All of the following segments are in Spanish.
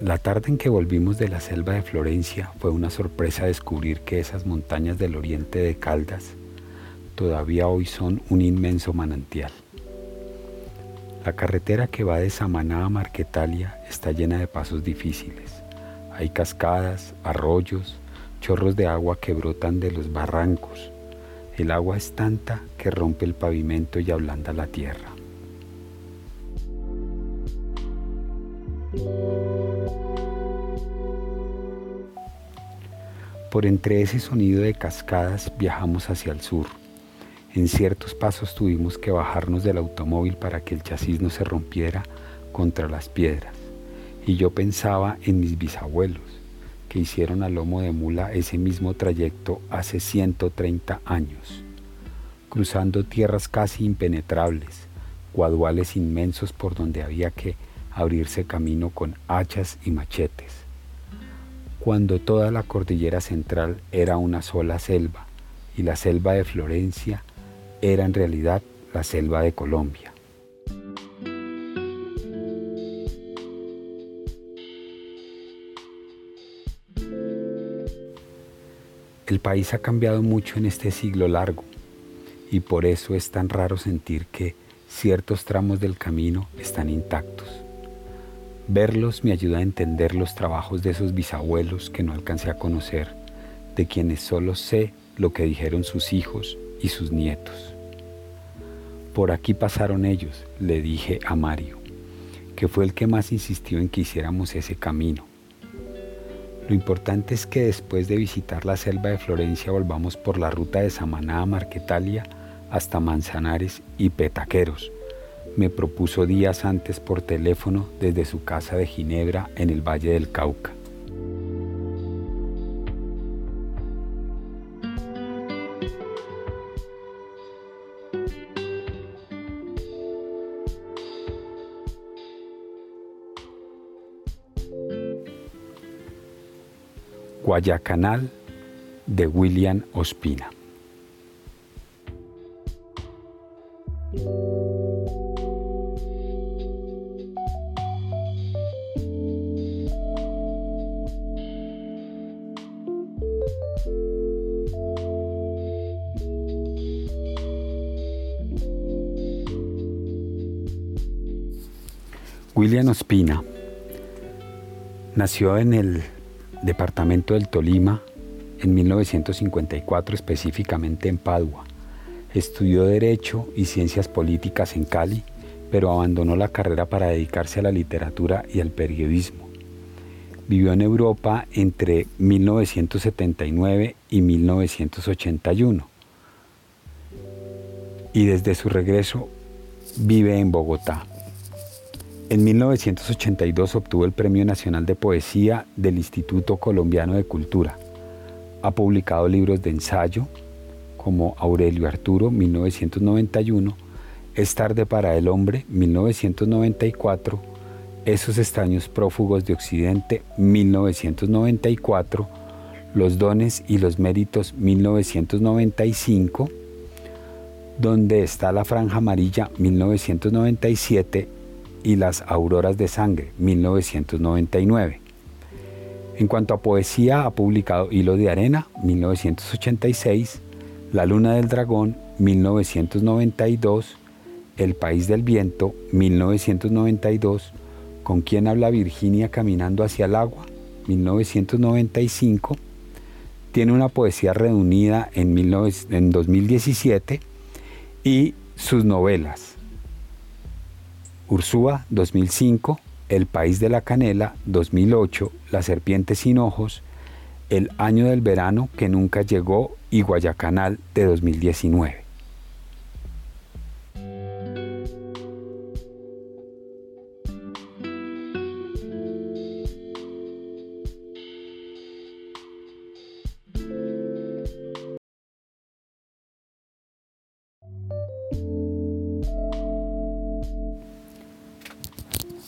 La tarde en que volvimos de la selva de Florencia fue una sorpresa descubrir que esas montañas del oriente de Caldas todavía hoy son un inmenso manantial. La carretera que va de Samaná a Marquetalia está llena de pasos difíciles. Hay cascadas, arroyos, chorros de agua que brotan de los barrancos. El agua es tanta que rompe el pavimento y ablanda la tierra. Por entre ese sonido de cascadas viajamos hacia el sur. En ciertos pasos tuvimos que bajarnos del automóvil para que el chasis no se rompiera contra las piedras. Y yo pensaba en mis bisabuelos, que hicieron a lomo de mula ese mismo trayecto hace 130 años, cruzando tierras casi impenetrables, guaduales inmensos por donde había que abrirse camino con hachas y machetes cuando toda la cordillera central era una sola selva y la selva de Florencia era en realidad la selva de Colombia. El país ha cambiado mucho en este siglo largo y por eso es tan raro sentir que ciertos tramos del camino están intactos. Verlos me ayuda a entender los trabajos de esos bisabuelos que no alcancé a conocer, de quienes solo sé lo que dijeron sus hijos y sus nietos. Por aquí pasaron ellos, le dije a Mario, que fue el que más insistió en que hiciéramos ese camino. Lo importante es que después de visitar la selva de Florencia volvamos por la ruta de Samaná a Marquetalia hasta Manzanares y Petaqueros, me propuso días antes por teléfono desde su casa de Ginebra en el Valle del Cauca. Guayacanal de William Ospina. William Ospina nació en el departamento del Tolima en 1954, específicamente en Padua. Estudió Derecho y Ciencias Políticas en Cali, pero abandonó la carrera para dedicarse a la literatura y al periodismo. Vivió en Europa entre 1979 y 1981 y desde su regreso vive en Bogotá. En 1982 obtuvo el Premio Nacional de Poesía del Instituto Colombiano de Cultura. Ha publicado libros de ensayo como Aurelio Arturo, 1991, Es tarde para el hombre, 1994, Esos extraños prófugos de Occidente, 1994, Los dones y los méritos, 1995, Donde está la franja amarilla, 1997, y Las Auroras de Sangre, 1999. En cuanto a poesía, ha publicado Hilo de Arena, 1986, La Luna del Dragón, 1992, El País del Viento, 1992, Con quién habla Virginia caminando hacia el agua, 1995, tiene una poesía reunida en 2017 y sus novelas, Ursúa 2005, El País de la Canela 2008, La Serpiente sin Ojos, El Año del Verano que nunca llegó y Guayacanal de 2019.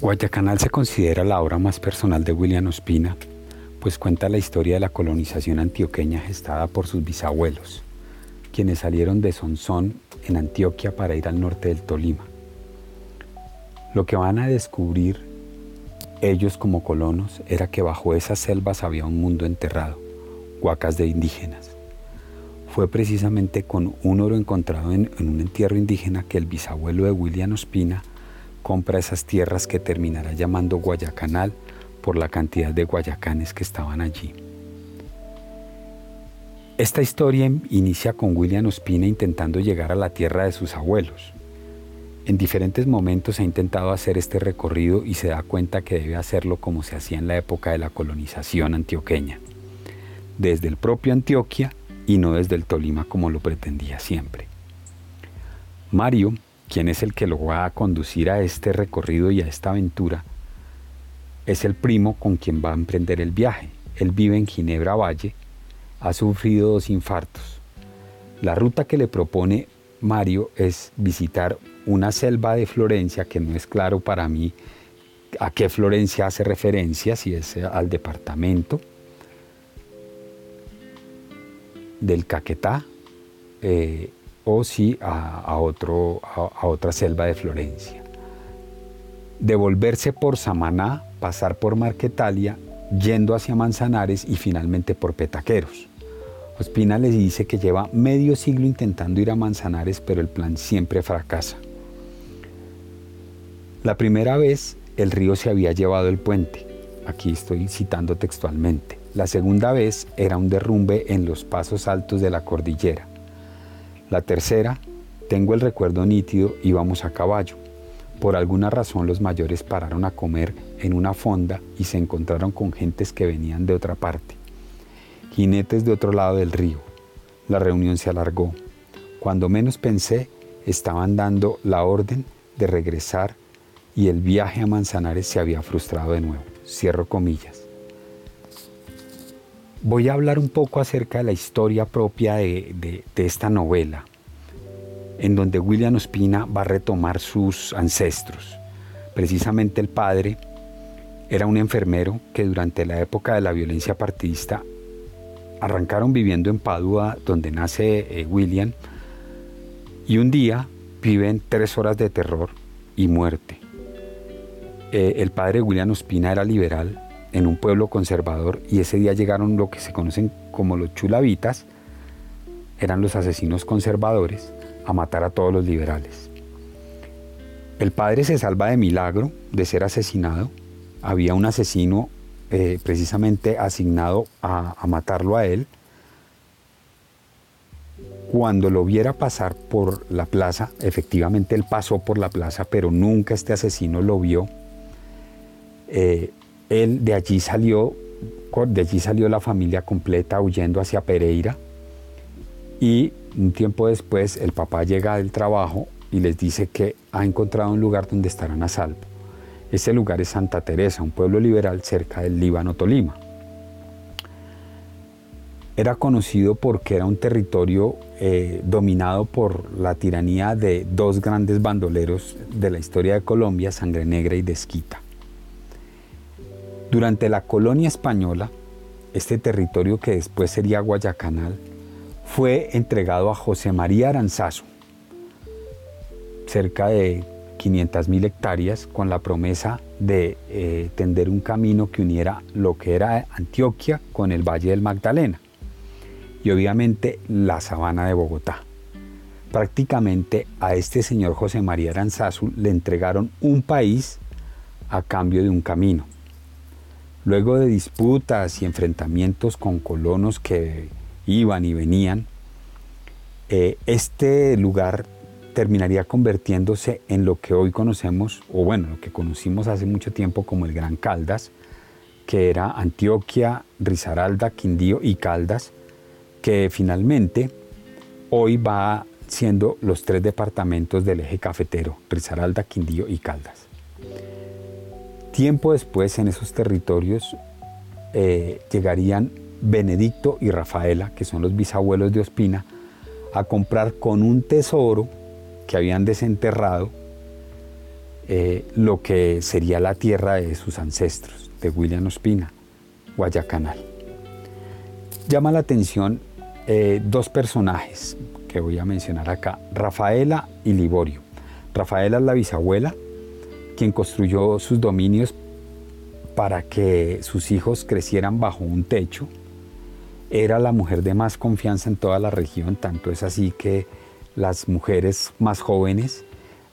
Guayacanal se considera la obra más personal de William Ospina, pues cuenta la historia de la colonización antioqueña gestada por sus bisabuelos, quienes salieron de Sonsón en Antioquia para ir al norte del Tolima. Lo que van a descubrir ellos como colonos era que bajo esas selvas había un mundo enterrado, huacas de indígenas. Fue precisamente con un oro encontrado en, un entierro indígena que el bisabuelo de William Ospina compra esas tierras que terminará llamando Guayacanal por la cantidad de guayacanes que estaban allí. Esta historia inicia con William Ospina intentando llegar a la tierra de sus abuelos. En diferentes momentos ha intentado hacer este recorrido y se da cuenta que debe hacerlo como se hacía en la época de la colonización antioqueña, desde el propio Antioquia y no desde el Tolima como lo pretendía siempre. Mario, quien es el que lo va a conducir a este recorrido y a esta aventura, es el primo con quien va a emprender el viaje. Él vive en Ginebra Valle ha sufrido dos infartos. La ruta que le propone Mario es visitar una selva de Florencia, que no es claro para mí a qué Florencia hace referencia, si es al departamento del Caquetá eh, o si a, otro, a otra selva de Florencia. Devolverse por Samaná, pasar por Marquetalia, yendo hacia Manzanares y finalmente por Petaqueros. Ospina les dice que lleva medio siglo intentando ir a Manzanares, pero el plan siempre fracasa. La primera vez el río se había llevado el puente, aquí estoy citando textualmente. La segunda vez era un derrumbe en los pasos altos de la cordillera. La tercera, tengo el recuerdo nítido, íbamos a caballo. Por alguna razón los mayores pararon a comer en una fonda y se encontraron con gentes que venían de otra parte jinetes de otro lado del río. La reunión se alargó. Cuando menos pensé, estaban dando la orden de regresar y el viaje a Manzanares se había frustrado de nuevo. Cierro comillas. Voy a hablar un poco acerca de la historia propia de, esta novela, en donde William Ospina va a retomar sus ancestros. Precisamente el padre era un enfermero que durante la época de la violencia partidista arrancaron viviendo en Padua, donde nace eh, William, y un día viven tres horas de terror y muerte. Eh, el padre William Ospina era liberal en un pueblo conservador y ese día llegaron lo que se conocen como los chulavitas, eran los asesinos conservadores, a matar a todos los liberales. El padre se salva de milagro de ser asesinado. Había un asesino eh, precisamente asignado a, matarlo a él, cuando lo viera pasar por la plaza, efectivamente él pasó por la plaza, pero nunca este asesino lo vio. Eh, él de allí salió, de allí salió la familia completa huyendo hacia Pereira y un tiempo después el papá llega del trabajo y les dice que ha encontrado un lugar donde estarán a salvo. Ese lugar es Santa Teresa, un pueblo liberal cerca del Líbano Tolima. Era conocido porque era un territorio eh, dominado por la tiranía de dos grandes bandoleros de la historia de Colombia, Sangre Negra y Desquita. Durante la colonia española, este territorio que después sería Guayacanal, fue entregado a José María Aranzazo, cerca de 500.000 hectáreas con la promesa de eh, tender un camino que uniera lo que era Antioquia con el Valle del Magdalena y obviamente la sabana de Bogotá. Prácticamente a este señor José María Aranzazu le entregaron un país a cambio de un camino. Luego de disputas y enfrentamientos con colonos que iban y venían, eh, este lugar terminaría convirtiéndose en lo que hoy conocemos, o bueno, lo que conocimos hace mucho tiempo como el Gran Caldas, que era Antioquia, Risaralda, Quindío y Caldas, que finalmente hoy va siendo los tres departamentos del eje cafetero, Risaralda, Quindío y Caldas. Tiempo después en esos territorios eh, llegarían Benedicto y Rafaela, que son los bisabuelos de Ospina, a comprar con un tesoro que habían desenterrado eh, lo que sería la tierra de sus ancestros, de William Ospina, Guayacanal. Llama la atención eh, dos personajes que voy a mencionar acá, Rafaela y Liborio. Rafaela es la bisabuela, quien construyó sus dominios para que sus hijos crecieran bajo un techo. Era la mujer de más confianza en toda la región, tanto es así que las mujeres más jóvenes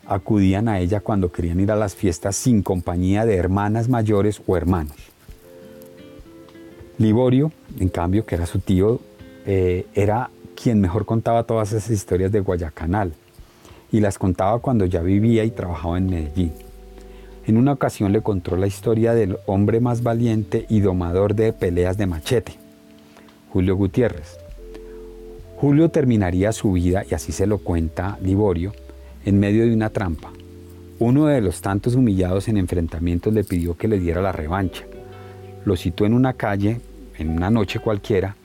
acudían a ella cuando querían ir a las fiestas sin compañía de hermanas mayores o hermanos. Liborio, en cambio, que era su tío, eh, era quien mejor contaba todas esas historias de Guayacanal y las contaba cuando ya vivía y trabajaba en Medellín. En una ocasión le contó la historia del hombre más valiente y domador de peleas de machete, Julio Gutiérrez. Julio terminaría su vida, y así se lo cuenta Liborio, en medio de una trampa. Uno de los tantos humillados en enfrentamientos le pidió que le diera la revancha. Lo citó en una calle, en una noche cualquiera.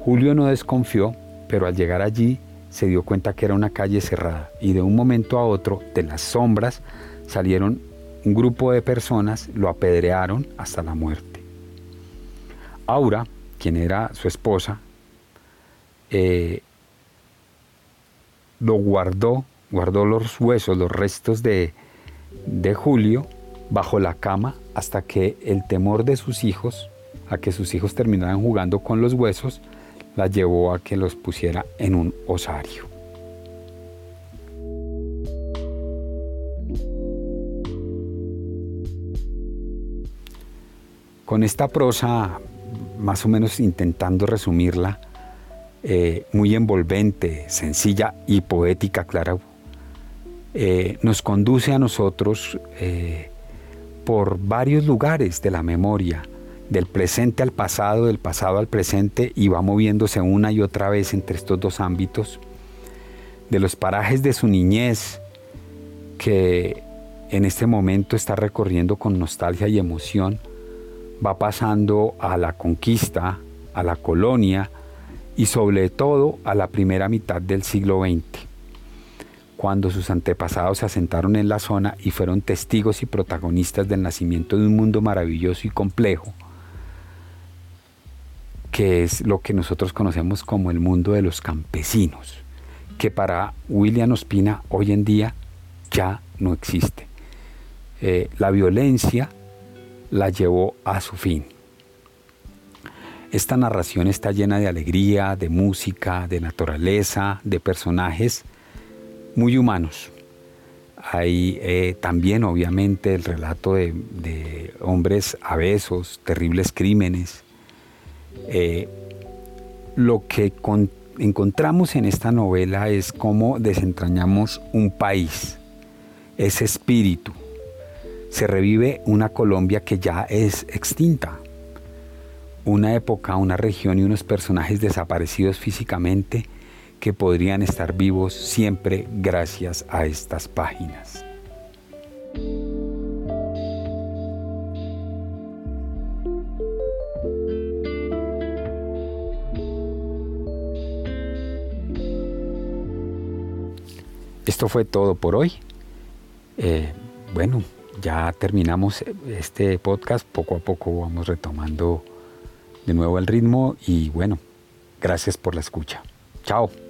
Julio no desconfió, pero al llegar allí se dio cuenta que era una calle cerrada y de un momento a otro, de las sombras, salieron un grupo de personas, lo apedrearon hasta la muerte. Aura, quien era su esposa, eh, lo guardó, guardó los huesos, los restos de, de Julio bajo la cama hasta que el temor de sus hijos, a que sus hijos terminaran jugando con los huesos, la llevó a que los pusiera en un osario. Con esta prosa, más o menos intentando resumirla, eh, muy envolvente, sencilla y poética, claro, eh, nos conduce a nosotros eh, por varios lugares de la memoria, del presente al pasado, del pasado al presente y va moviéndose una y otra vez entre estos dos ámbitos, de los parajes de su niñez que en este momento está recorriendo con nostalgia y emoción, va pasando a la conquista, a la colonia y sobre todo a la primera mitad del siglo XX, cuando sus antepasados se asentaron en la zona y fueron testigos y protagonistas del nacimiento de un mundo maravilloso y complejo, que es lo que nosotros conocemos como el mundo de los campesinos, que para William Ospina hoy en día ya no existe. Eh, la violencia la llevó a su fin. Esta narración está llena de alegría, de música, de naturaleza, de personajes muy humanos. Hay eh, también obviamente el relato de, hombres abesos, terribles crímenes, eh, lo que encontramos en esta novela es cómo desentrañamos un país, ese espíritu. Se revive una Colombia que ya es extinta, una época, una región y unos personajes desaparecidos físicamente que podrían estar vivos siempre gracias a estas páginas. Esto fue todo por hoy. Eh, bueno, ya terminamos este podcast. Poco a poco vamos retomando de nuevo el ritmo y bueno, gracias por la escucha. Chao.